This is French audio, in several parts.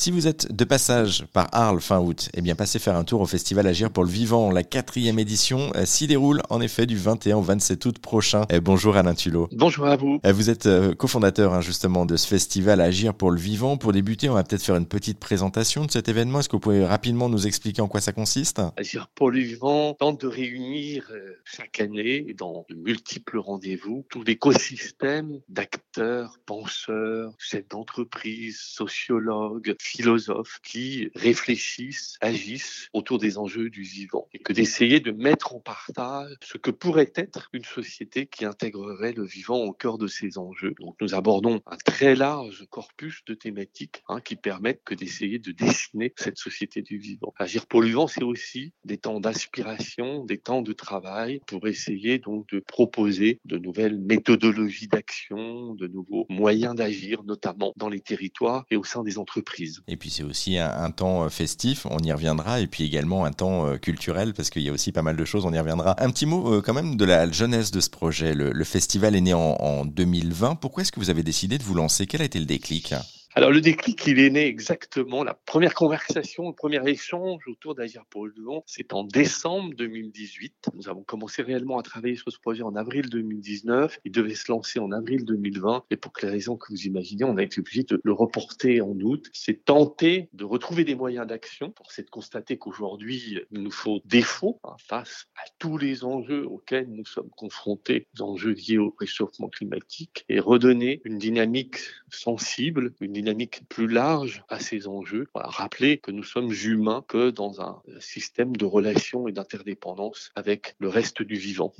Si vous êtes de passage par Arles fin août, eh bien passez faire un tour au festival Agir pour le vivant. La quatrième édition euh, s'y déroule en effet du 21 au 27 août prochain. Eh, bonjour Alain Tulot. Bonjour à vous. Eh, vous êtes euh, cofondateur hein, justement de ce festival Agir pour le vivant. Pour débuter, on va peut-être faire une petite présentation de cet événement. Est-ce que vous pouvez rapidement nous expliquer en quoi ça consiste? Agir pour le vivant tente de réunir euh, chaque année dans de multiples rendez-vous tout l'écosystème d'acteurs, penseurs, chefs d'entreprise, sociologues, philosophes qui réfléchissent, agissent autour des enjeux du vivant et que d'essayer de mettre en partage ce que pourrait être une société qui intégrerait le vivant au cœur de ces enjeux. Donc nous abordons un très large corpus de thématiques hein, qui permettent que d'essayer de dessiner cette société du vivant. Agir pour le vivant, c'est aussi des temps d'inspiration, des temps de travail pour essayer donc de proposer de nouvelles méthodologies d'action, de nouveaux moyens d'agir, notamment dans les territoires et au sein des entreprises. Et puis c'est aussi un, temps euh, festif, on y reviendra, et puis également un temps euh, culturel, parce qu'il y a aussi pas mal de choses, on y reviendra. Un petit mot euh, quand même de la jeunesse de ce projet. Le, festival est né en, en 2020. Pourquoi est-ce que vous avez décidé de vous lancer? Quel a été le déclic? Alors le déclic, il est né exactement, la première conversation, le premier échange autour d'Agir pour le vivant, c'est en décembre 2018. Nous avons commencé réellement à travailler sur ce projet en avril 2019. Il devait se lancer en avril 2020 et pour que les raisons que vous imaginez, on a été obligé de le reporter en août. C'est tenter de retrouver des moyens d'action pour de constater qu'aujourd'hui, il nous faut défaut hein, face à tous les enjeux auxquels nous sommes confrontés, les enjeux liés au réchauffement climatique et redonner une dynamique sensible, dynamique plus large à ces enjeux. rappeler que nous sommes humains que dans un système de relations et d'interdépendance avec le reste du vivant.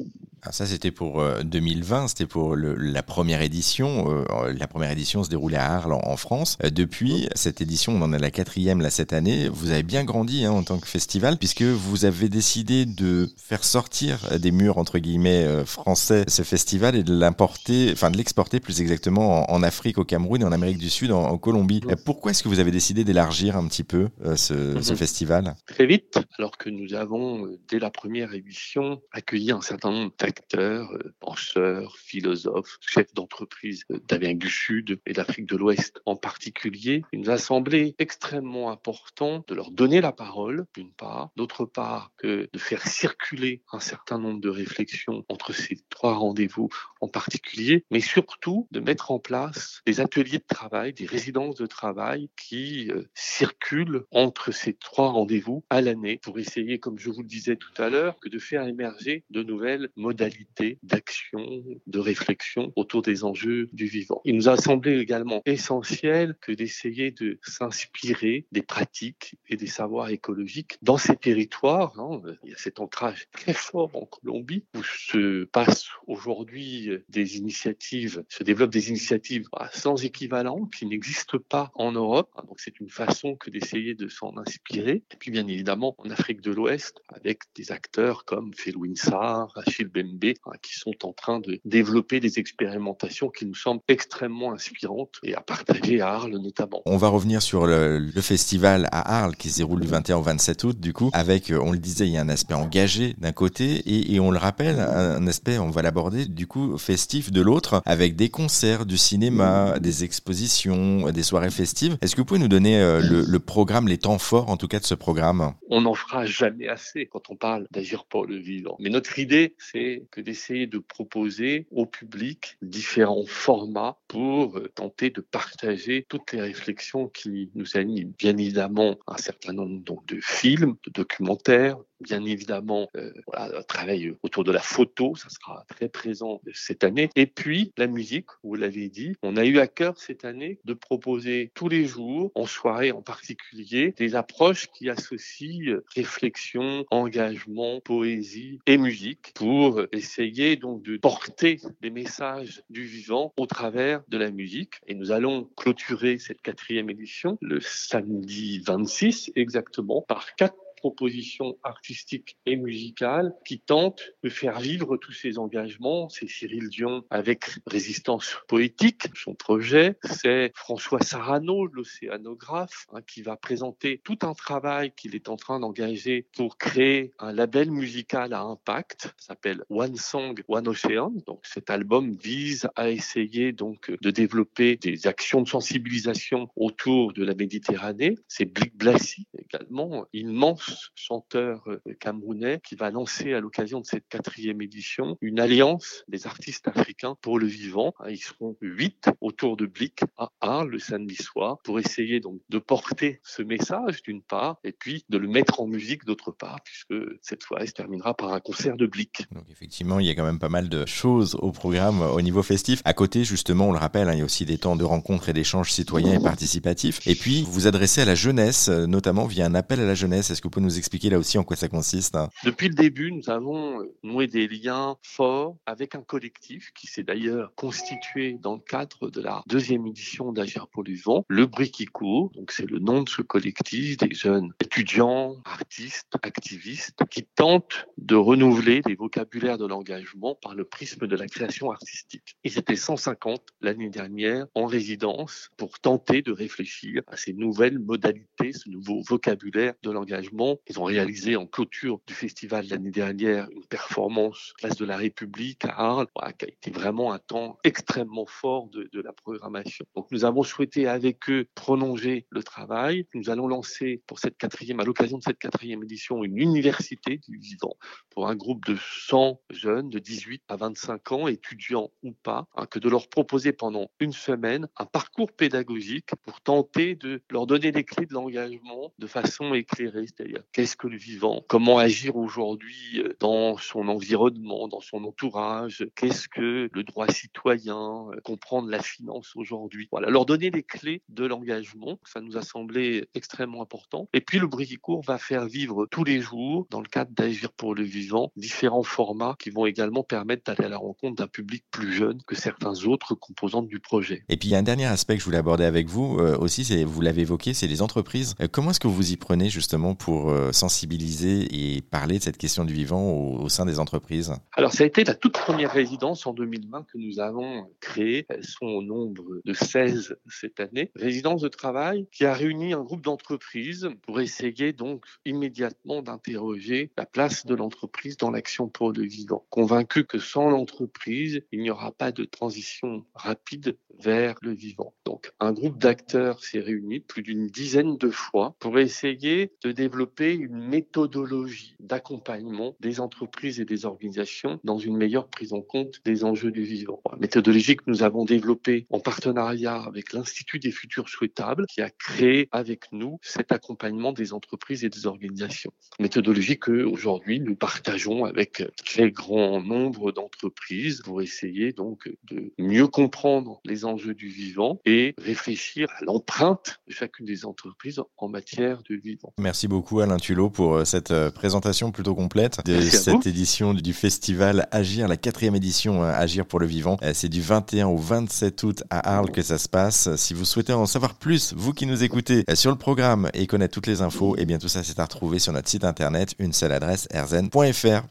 Ça, c'était pour 2020, euh, c'était pour la première édition. Euh, la première édition se déroulait à Arles, en, France. Euh, depuis cette édition, on en a la quatrième là cette année. Vous avez bien grandi hein, en tant que festival, puisque vous avez décidé de faire sortir des murs entre guillemets français ce festival et de l'importer, enfin de l'exporter plus exactement en, Afrique, au Cameroun et en Amérique du Sud, Colombie. Pourquoi est-ce que vous avez décidé d'élargir un petit peu ce, ce, mhm. festival? Très vite, alors que nous avons dès la première édition accueilli un certain nombre acteurs, euh, penseurs, philosophes, chefs d'entreprise euh, d'Amérique du Sud et d'Afrique de l'Ouest en particulier. Il nous a semblé extrêmement important de leur donner la parole, d'une part, d'autre part que de faire circuler un certain nombre de réflexions entre ces trois rendez-vous en particulier, mais surtout de mettre en place des ateliers de travail, des résidences de travail qui euh, circulent entre ces trois rendez-vous à l'année pour essayer, comme je vous le disais tout à l'heure, de faire émerger de nouvelles modalités d'action, de réflexion autour des enjeux du vivant. Il nous a semblé également essentiel que d'essayer de s'inspirer des pratiques et des savoirs écologiques dans ces territoires. Hein. Il y a cet ancrage très fort en Colombie où se passent aujourd'hui des initiatives, se développent des initiatives sans équivalent qui n'existent pas en Europe. Donc c'est une façon que d'essayer de s'en inspirer. Et puis bien évidemment en Afrique de l'Ouest avec des acteurs comme Felwinsar, Achille Ben Hein, qui sont en train de développer des expérimentations qui nous semblent extrêmement inspirantes et à partager à Arles notamment. On va revenir sur le, festival à Arles qui se déroule du 21 au 27 août du coup avec, euh, on le disait, il y a un aspect engagé d'un côté et, on le rappelle, un, aspect, on va l'aborder du coup festif de l'autre avec des concerts, du cinéma, des expositions, des soirées festives. Est-ce que vous pouvez nous donner euh, le, le programme, les temps forts en tout cas de ce programme? On n'en fera jamais assez quand on parle d'agir pour le vivant. Mais notre idée, c'est que d'essayer de proposer au public différents formats pour euh, tenter de partager toutes les réflexions qui nous animent. Bien évidemment, un certain nombre donc, de films, de documentaires, bien évidemment euh, voilà, travail autour de la photo, ça sera très présent cette année. Et puis la musique, vous l'avez dit, on a eu à cœur cette année de proposer tous les jours, en soirée en particulier, des approches qui associent réflexion, engagement, poésie et musique pour essayer donc de porter des messages du vivant au travers de la musique. Et nous allons clôturer cette quatrième édition le samedi 26 exactement par quatre proposition artistique et musicale qui tente de faire vivre tous ces engagements. C'est Cyril Dion avec Résistance poétique, son projet. C'est François Sarano, l'océanographe, hein, qui va présenter tout un travail qu'il est en train d'engager pour créer un label musical à impact. S'appelle One Song, One Ocean. Donc cet album vise à essayer donc de développer des actions de sensibilisation autour de la Méditerranée. C'est Blick Blassi également, immense chanteur euh, camerounais qui va lancer à l'occasion de cette quatrième édition une alliance des artistes africains pour le vivant. Hein, ils seront huit autour de Blick à Arles le samedi soir pour essayer donc de porter ce message d'une part et puis de le mettre en musique d'autre part puisque cette fois se terminera par un concert de Blick. Donc effectivement, il y a quand même pas mal de choses au programme au niveau festif. À côté, justement, on le rappelle, hein, il y a aussi des temps de rencontres et d'échanges citoyens et participatifs. Et puis, vous vous adressez à la jeunesse, euh, notamment via un appel à la jeunesse. Est-ce que vous pouvez nous expliquer là aussi en quoi ça consiste hein Depuis le début, nous avons euh, noué des liens forts avec un collectif qui s'est d'ailleurs constitué dans le cadre de la deuxième édition d'Agir pour le vent, le Briquico. Donc, c'est le nom de ce collectif, des jeunes étudiants, artistes, activistes qui tentent de renouveler les vocabulaires de l'engagement par le prisme de la création artistique. Ils étaient 150 l'année dernière en résidence pour tenter de réfléchir à ces nouvelles modalités, ce nouveau vocabulaire de l'engagement. Ils ont réalisé en clôture du festival l'année dernière une performance place de la République à Arles, qui a été vraiment un temps extrêmement fort de, la programmation. Donc nous avons souhaité avec eux prolonger le travail. Nous allons lancer pour cette quatrième, à l'occasion de cette quatrième édition, une université du vivant pour un groupe de 100 jeunes de 18 à 25 ans, étudiants ou pas, hein, que de leur proposer pendant une semaine un parcours pédagogique pour tenter de leur donner les clés de l'engagement de façon éclairée, c'est-à-dire qu'est-ce que le vivant, comment agir aujourd'hui euh, dans son environnement, dans son entourage, qu'est-ce que le droit citoyen, euh, comprendre la finance aujourd'hui? Voilà, leur donner les clés de l'engagement, ça nous a semblé extrêmement important. Et puis le Brigicourt va faire vivre tous les jours, dans le cadre d'Agir pour le vivant, différents formats qui vont également permettre d'aller à la rencontre d'un public plus jeune que certains autres composantes du projet. Et puis il y a un dernier aspect que je voulais aborder avec vous euh, aussi, vous l'avez évoqué, c'est les entreprises. Comment est-ce que vous y prenez justement pour euh, sensibiliser et parler de cette question du vivant au, au, sein des entreprises Alors ça a été la toute première résidence en 2020 que nous avons créée. Elles sont au nombre de 16 cette année. Résidence de travail qui a réuni un groupe d'entreprises pour essayer donc immédiatement d'interroger la place de l'entreprise dans l'action pour le vivant. Convaincu que sans l'entreprise, il n'y aura pas de transition rapide vers le vivant. Donc, un groupe d'acteurs s'est réuni plus d'une dizaine de fois pour essayer de développer une méthodologie d'accompagnement des entreprises et des organisations dans une meilleure prise en compte des enjeux du vivant. Méthodologie que nous avons développée en partenariat avec l'Institut des futurs souhaitables qui a créé avec nous cet accompagnement des entreprises et des organisations. Méthodologie que aujourd'hui nous partageons avec très grand nombre d'entreprises pour essayer donc de mieux comprendre les enjeux du vivant et réfléchir à l'empreinte de chacune des entreprises en matière de vivant. Merci beaucoup Alain Tulot pour cette présentation plutôt complète de cette édition du festival Agir, la quatrième édition Agir pour le vivant. C'est du 21 au 27 août à Arles que ça se passe. Si vous souhaitez en savoir plus, vous qui nous écoutez sur le programme et connaître toutes les infos, et eh bien tout ça c'est à retrouver sur notre site internet, une seule adresse, erzen.fr.